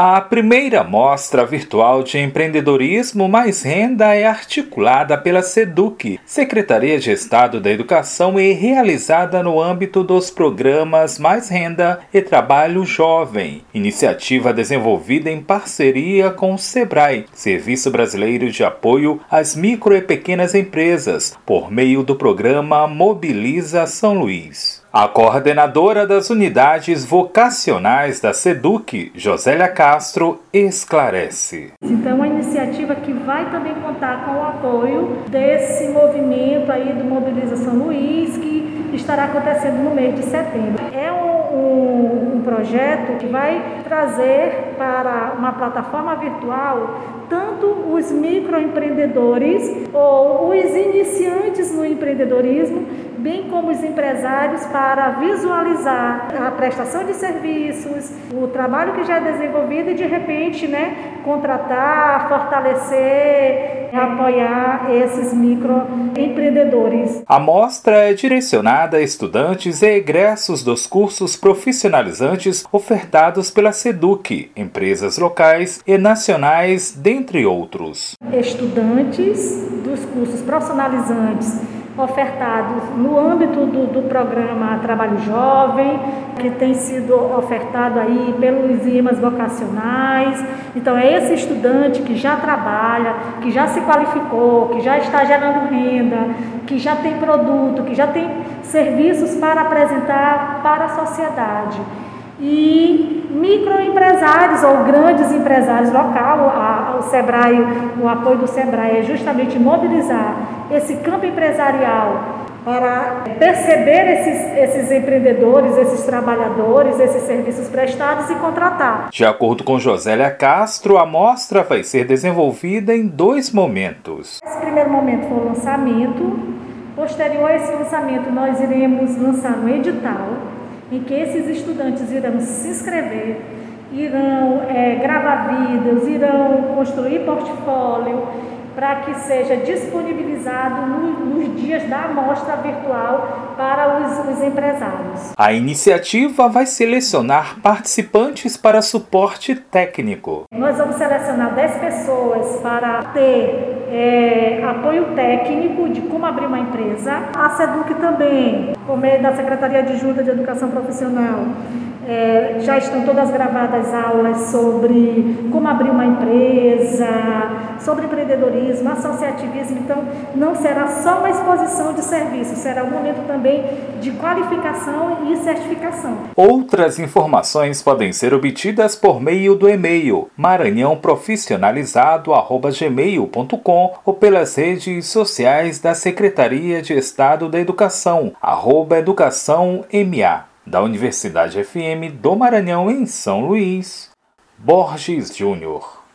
A primeira mostra virtual de empreendedorismo mais renda é articulada pela SEDUC, Secretaria de Estado da Educação, e realizada no âmbito dos programas Mais Renda e Trabalho Jovem, iniciativa desenvolvida em parceria com o SEBRAE, Serviço Brasileiro de Apoio às Micro e Pequenas Empresas, por meio do programa Mobiliza São Luís. A coordenadora das unidades vocacionais da SEDUC, Josélia Castro, esclarece. Então, é uma iniciativa que vai também contar com o apoio desse movimento aí do Mobiliza São Luís, que estará acontecendo no mês de setembro. É um, um projeto que vai trazer para uma plataforma virtual tanto os microempreendedores ou os iniciantes no empreendedorismo, bem como os empresários, para visualizar a prestação de serviços, o trabalho que já é desenvolvido e de repente, né, contratar, fortalecer, apoiar esses microempreendedores. A mostra é direcionada a estudantes e egressos dos cursos profissionalizantes ofertados pela SEDUC, empresas locais e nacionais, dentre outros. Estudantes dos cursos profissionalizantes ofertados no âmbito do, do, programa Trabalho Jovem, que tem sido ofertado aí pelos IMAs vocacionais. Então, é esse estudante que já trabalha, que já se qualificou, que já está gerando renda, que já tem produto, que já tem serviços para apresentar para a sociedade. E microempresários ou grandes empresários local, a, o Sebrae, o apoio do Sebrae é justamente mobilizar esse campo empresarial para perceber esses, esses empreendedores, esses trabalhadores, esses serviços prestados e contratar. De acordo com Josélia Castro, a mostra vai ser desenvolvida em dois momentos. Esse primeiro momento foi o lançamento. Posterior a esse lançamento, nós iremos lançar um edital em que esses estudantes irão se inscrever, irão é, gravar vídeos, irão construir portfólio para que seja disponibilizado no, nos dias da amostra virtual para os, os empresários. A iniciativa vai selecionar participantes para suporte técnico. Nós vamos selecionar 10 pessoas para ter é, apoio técnico de como abrir uma empresa. A SEDUC também, por meio da Secretaria de Junta de Educação Profissional, é, já estão todas gravadas aulas sobre como abrir uma empresa, sobre empreendedorismo, associativismo. Então, não será só uma exposição de serviço, será um momento também de qualificação e certificação. Outras informações podem ser obtidas por meio do e-mail maranhãoprofissionalizado@gmail.com ou pelas redes sociais da Secretaria de Estado da Educação, arroba educação MA da Universidade FM do Maranhão em São Luís, Borges Júnior.